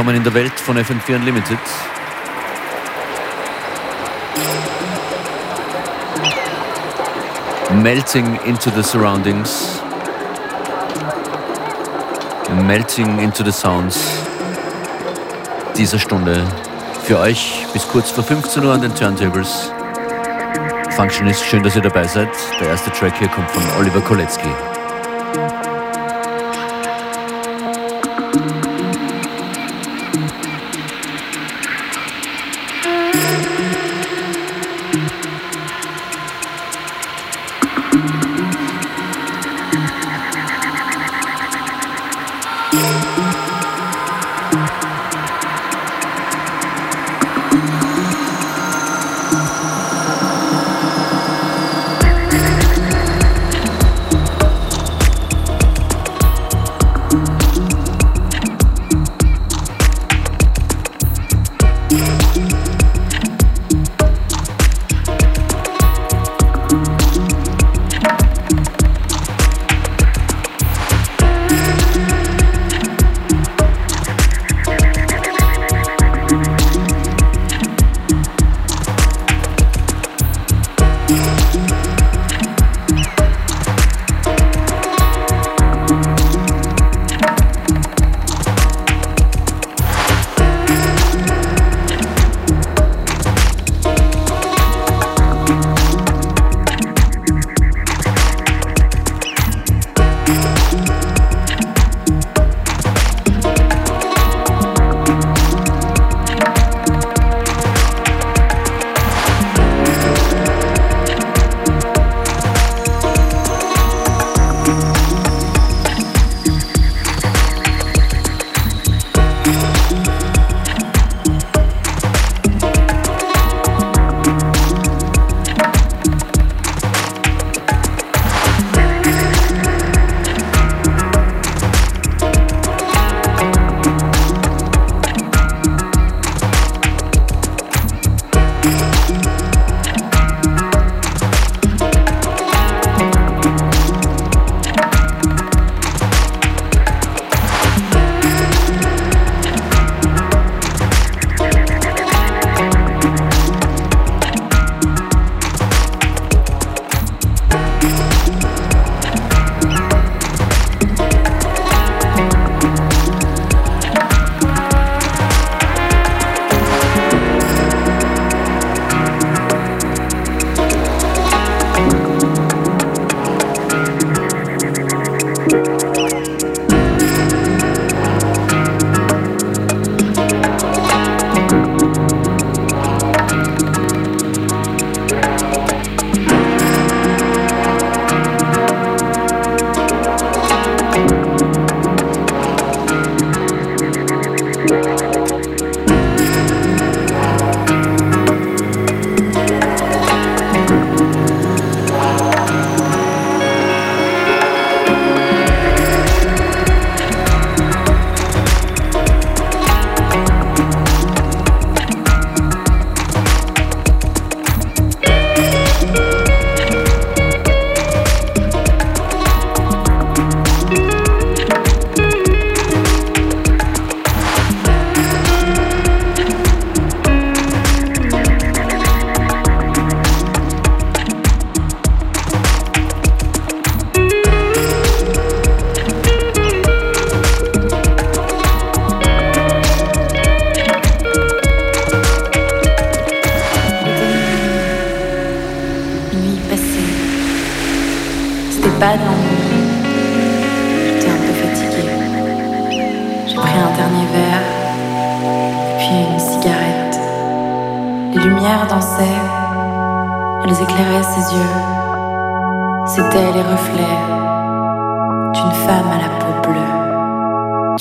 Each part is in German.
Willkommen in der Welt von FM4 Unlimited. Melting into the surroundings. Melting into the sounds dieser Stunde. Für euch bis kurz vor 15 Uhr an den Turntables. Functionist, schön, dass ihr dabei seid. Der erste Track hier kommt von Oliver Kolecki.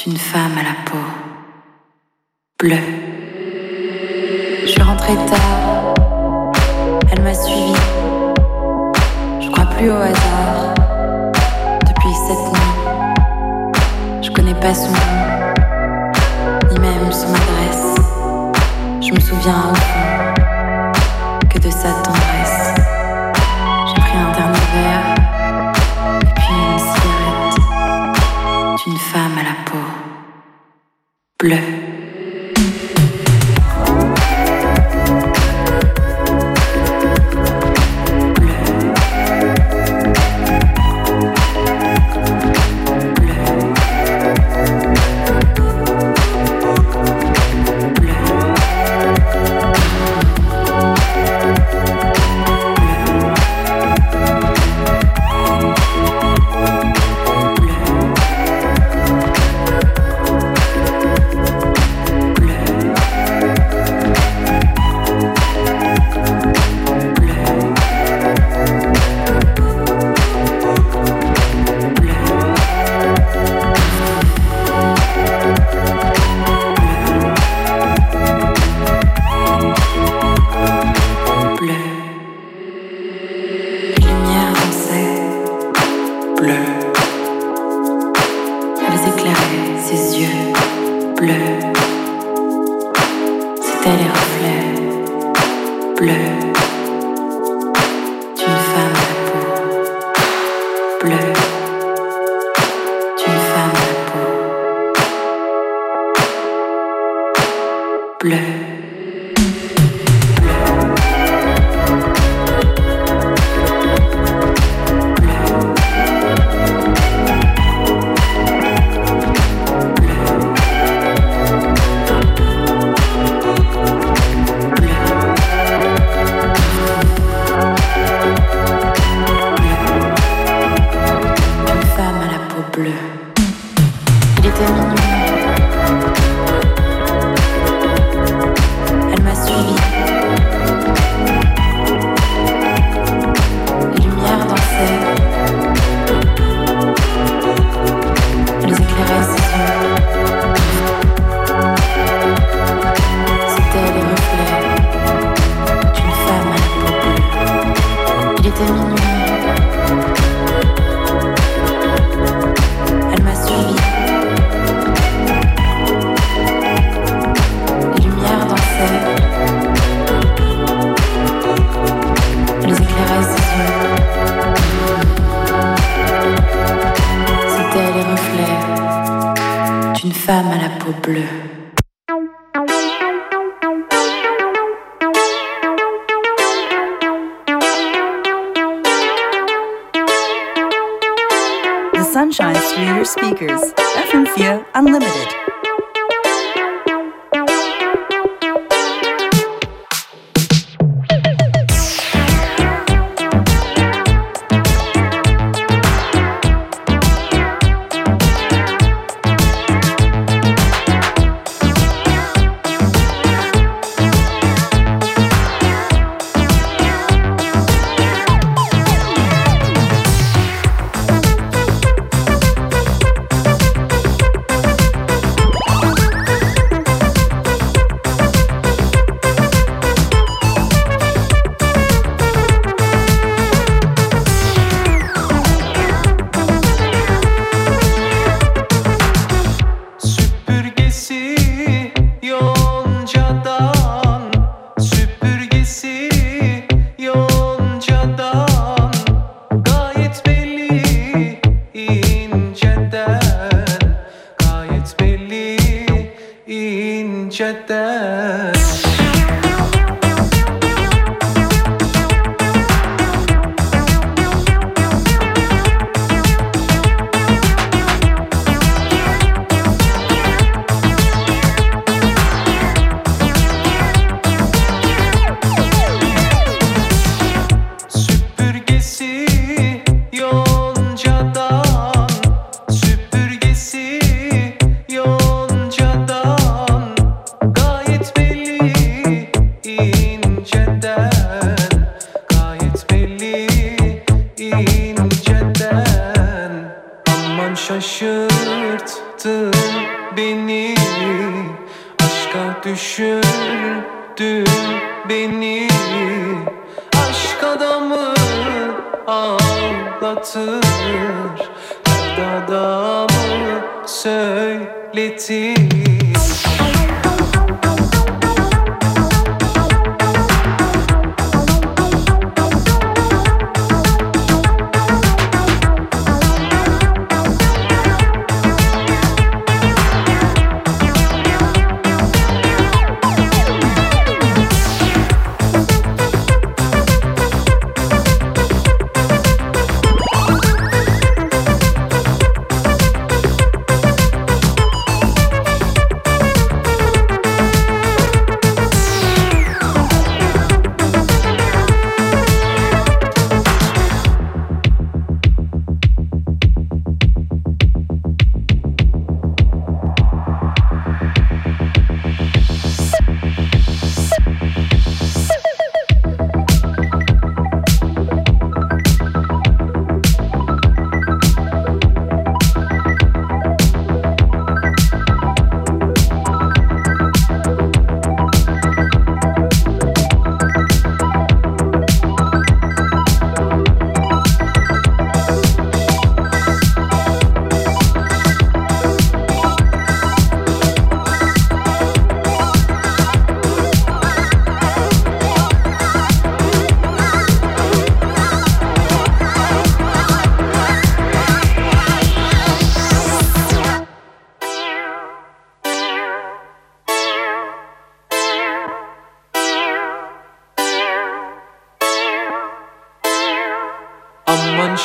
Une femme à la peau bleue. Je suis rentrée tard, elle m'a suivi. Je crois plus au hasard depuis cette nuit. Je connais pas son nom, ni même son adresse. Je me souviens au bleu. beni Aşka düşürdü beni. Aşk adamı ağlatır Derdada mı söyletir.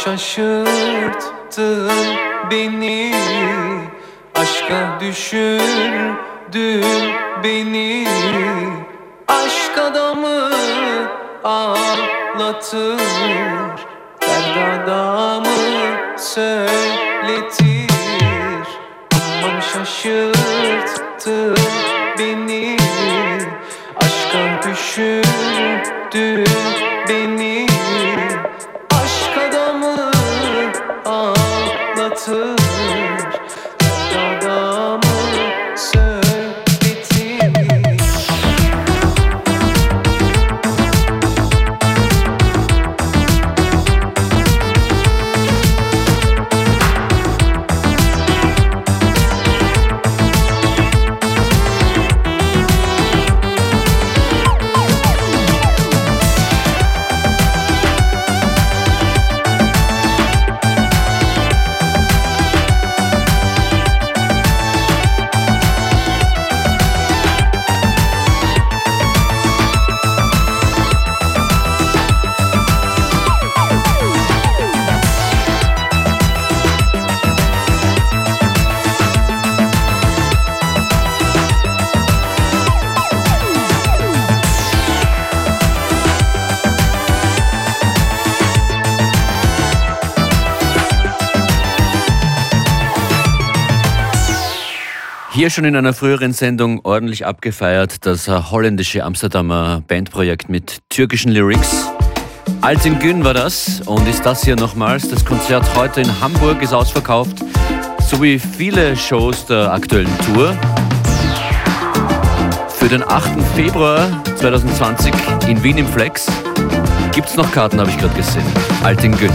Şaşırttın beni. Aşka düşürdün beni. Aşk adamı ağlatır Derd adamı söyletir. Aman şaşırttın beni. Aşka düşürdün beni to Hier schon in einer früheren Sendung ordentlich abgefeiert, das holländische Amsterdamer Bandprojekt mit türkischen Lyrics. Alten Gün war das und ist das hier nochmals. Das Konzert heute in Hamburg ist ausverkauft, sowie viele Shows der aktuellen Tour. Für den 8. Februar 2020 in Wien im Flex gibt es noch Karten, habe ich gerade gesehen. Alten Gün.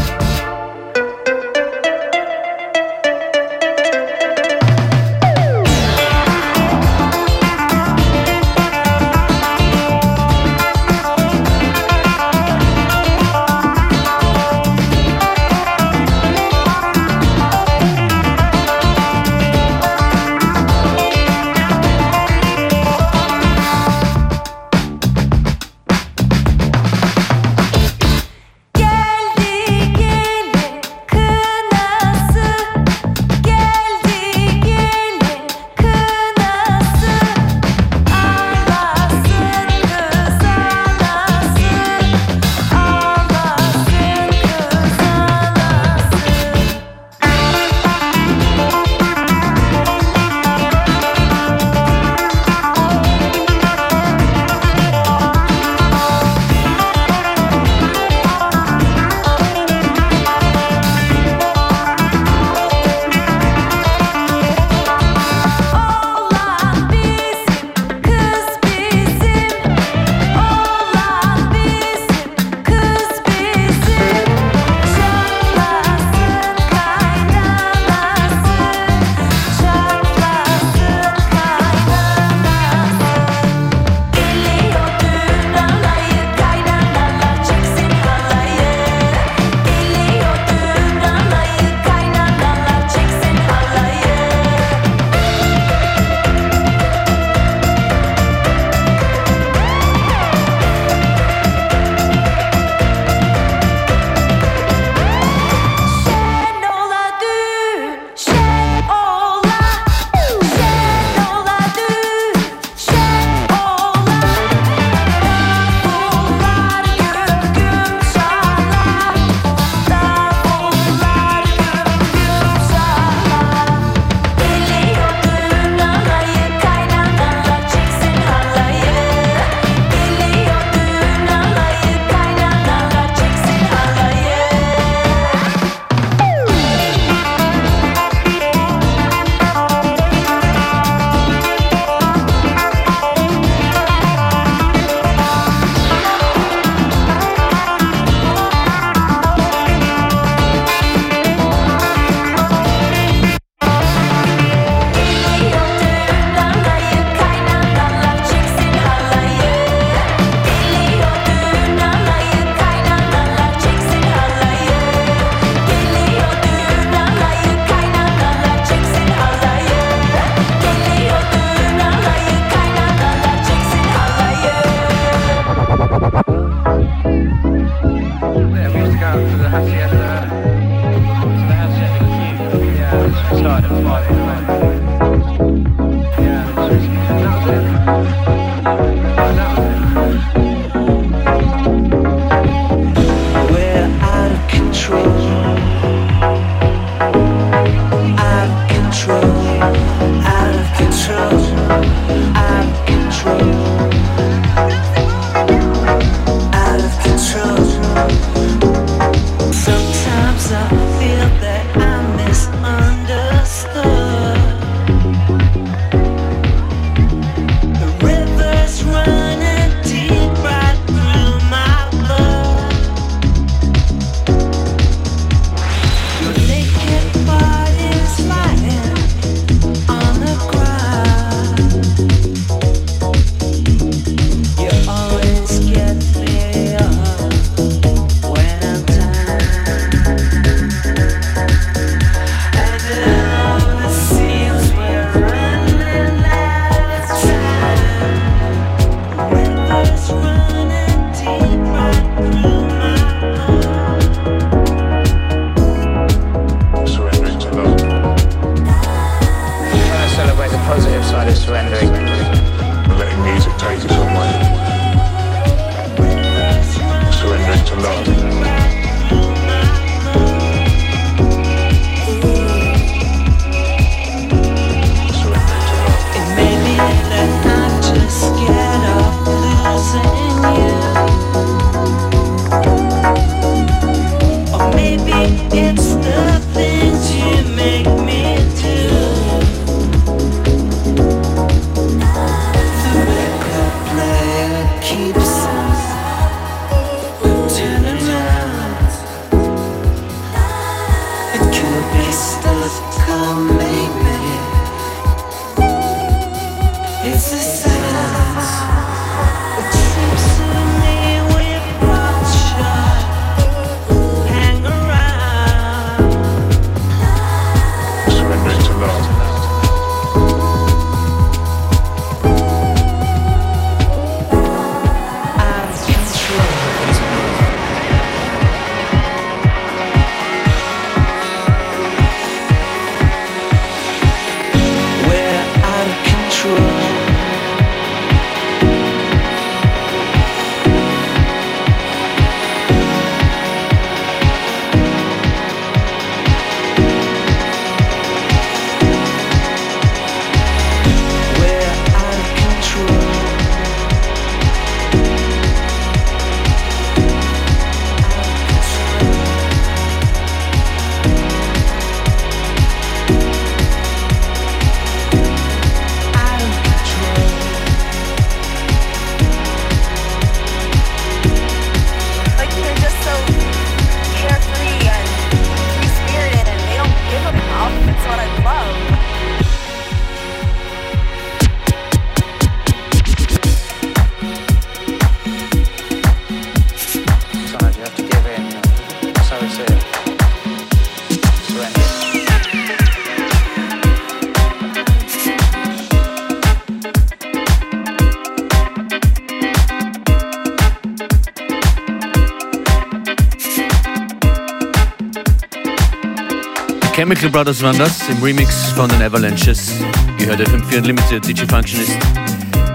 Chemical Brothers waren das im Remix von den Avalanches. Ihr hört FM4 Unlimited, DJ Functionist.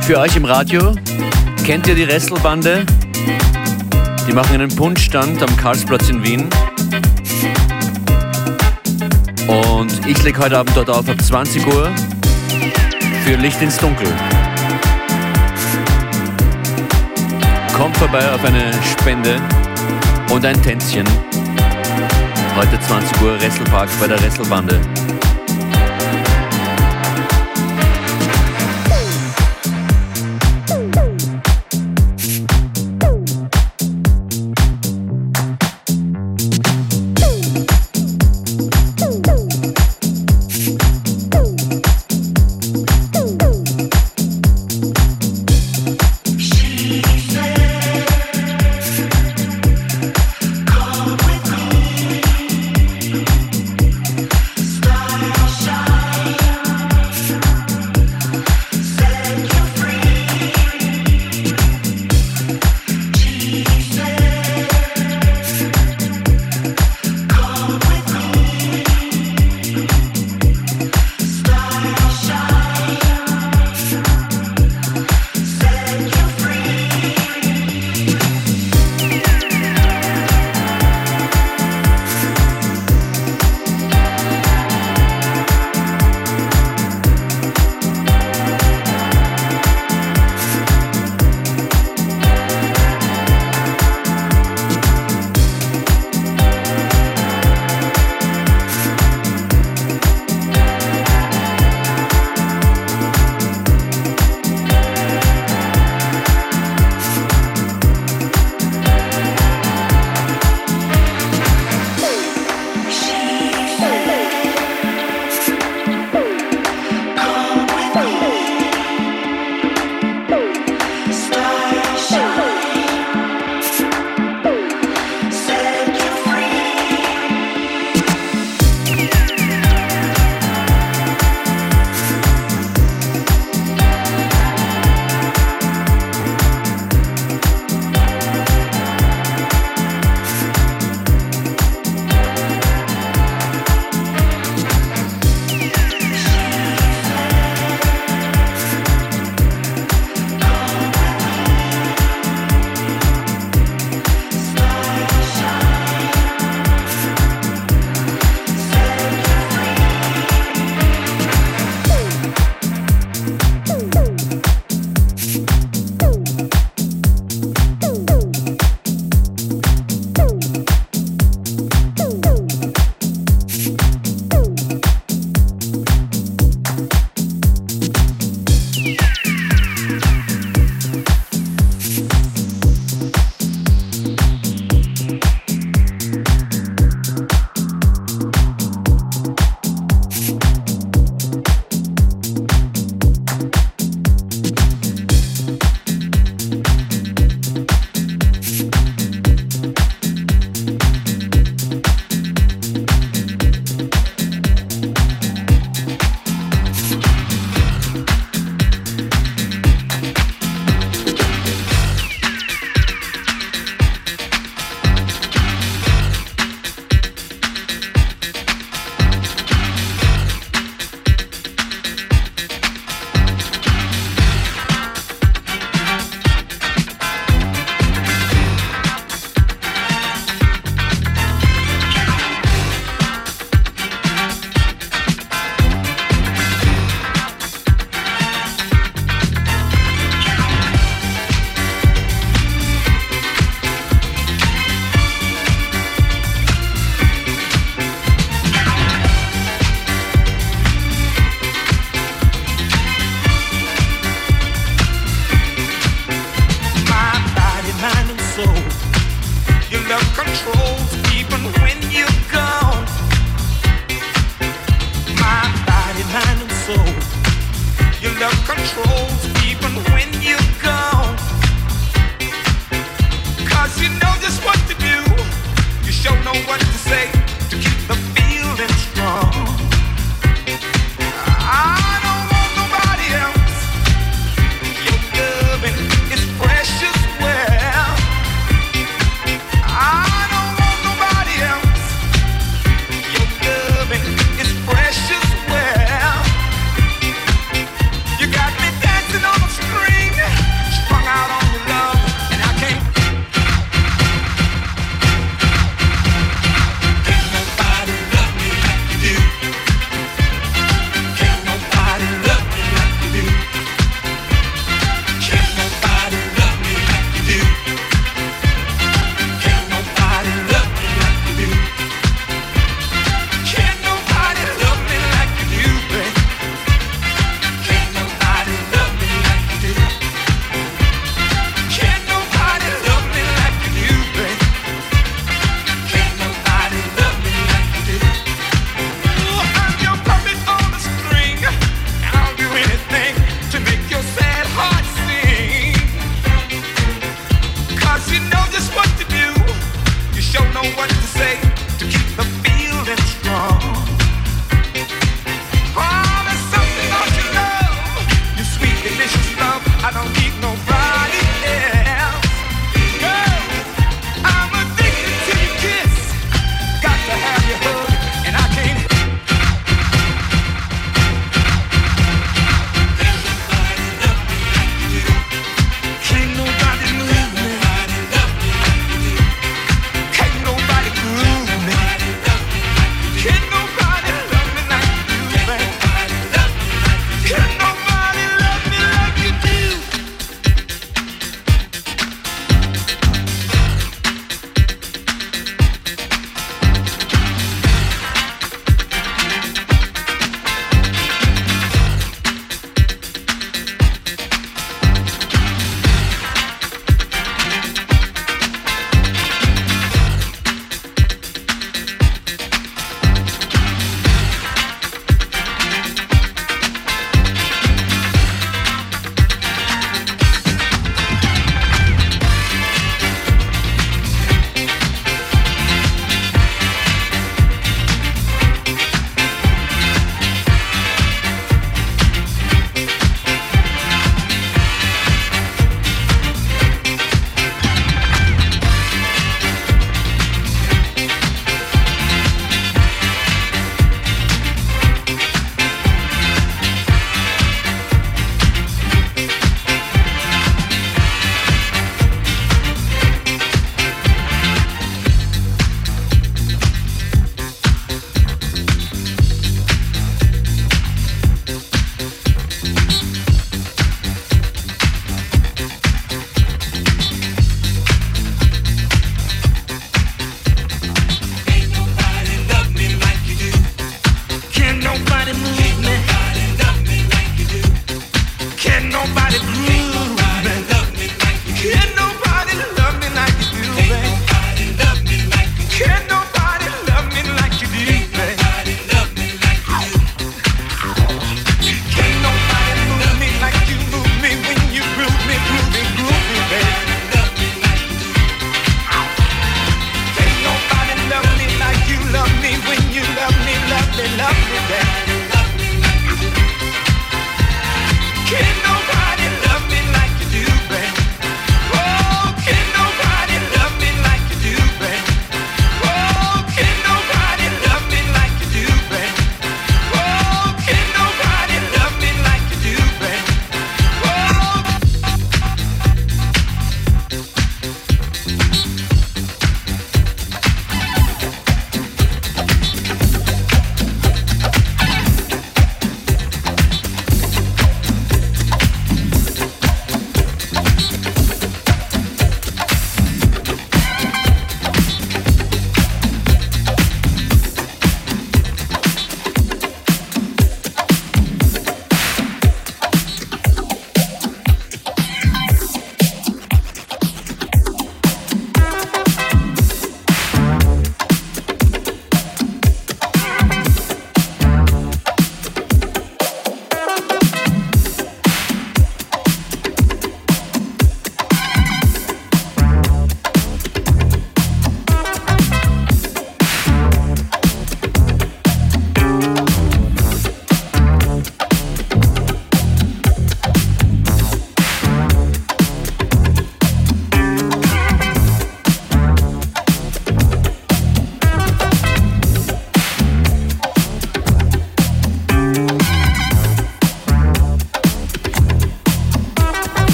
Für euch im Radio, kennt ihr die Wrestlebande? Die machen einen Punschstand am Karlsplatz in Wien. Und ich lege heute Abend dort auf ab 20 Uhr für Licht ins Dunkel. Kommt vorbei auf eine Spende und ein Tänzchen. Heute 20 Uhr Resselpark bei der Resselbande. love controls even when you're gone. My body, mind, and soul. Your love controls even when you're you know just what to do. You know what to say.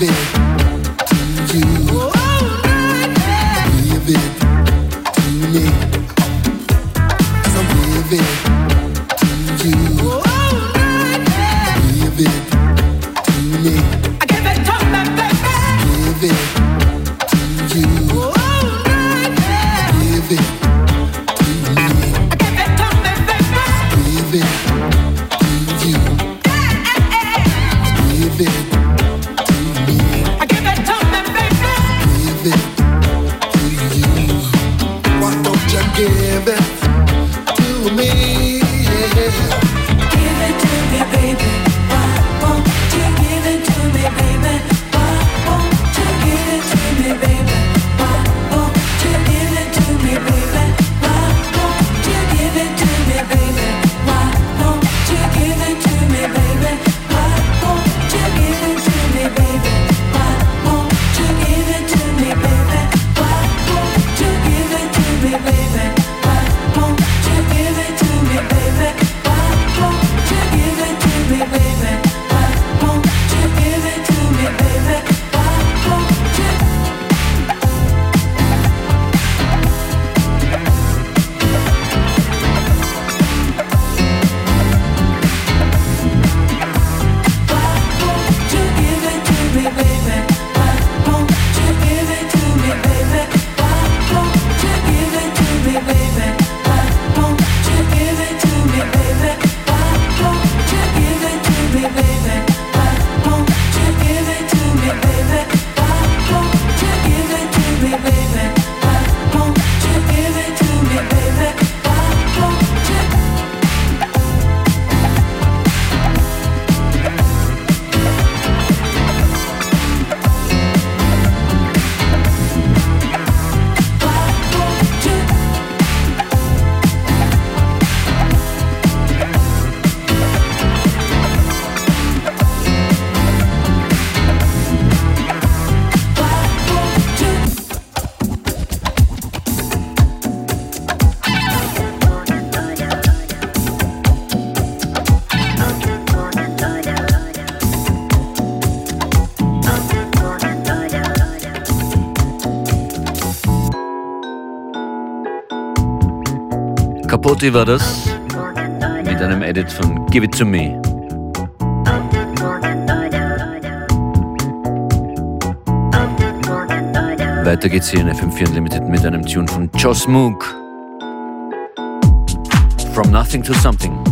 Give Capote war das mit einem Edit von Give It To Me. Weiter geht's hier in FM4 Unlimited mit einem Tune von Joss Moog. From Nothing to Something.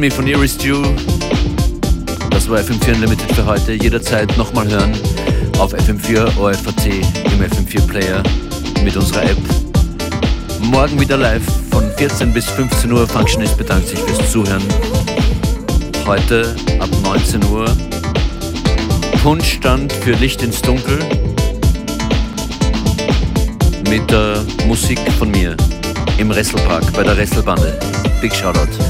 Me von Iris Dew. Das war FM4 Unlimited für heute. Jederzeit nochmal hören auf FM4 OFAT im FM4 Player mit unserer App. Morgen wieder live von 14 bis 15 Uhr. Functionist bedankt sich fürs Zuhören. Heute ab 19 Uhr Punschstand für Licht ins Dunkel mit der Musik von mir im Resselpark bei der Resselbande. Big Shoutout.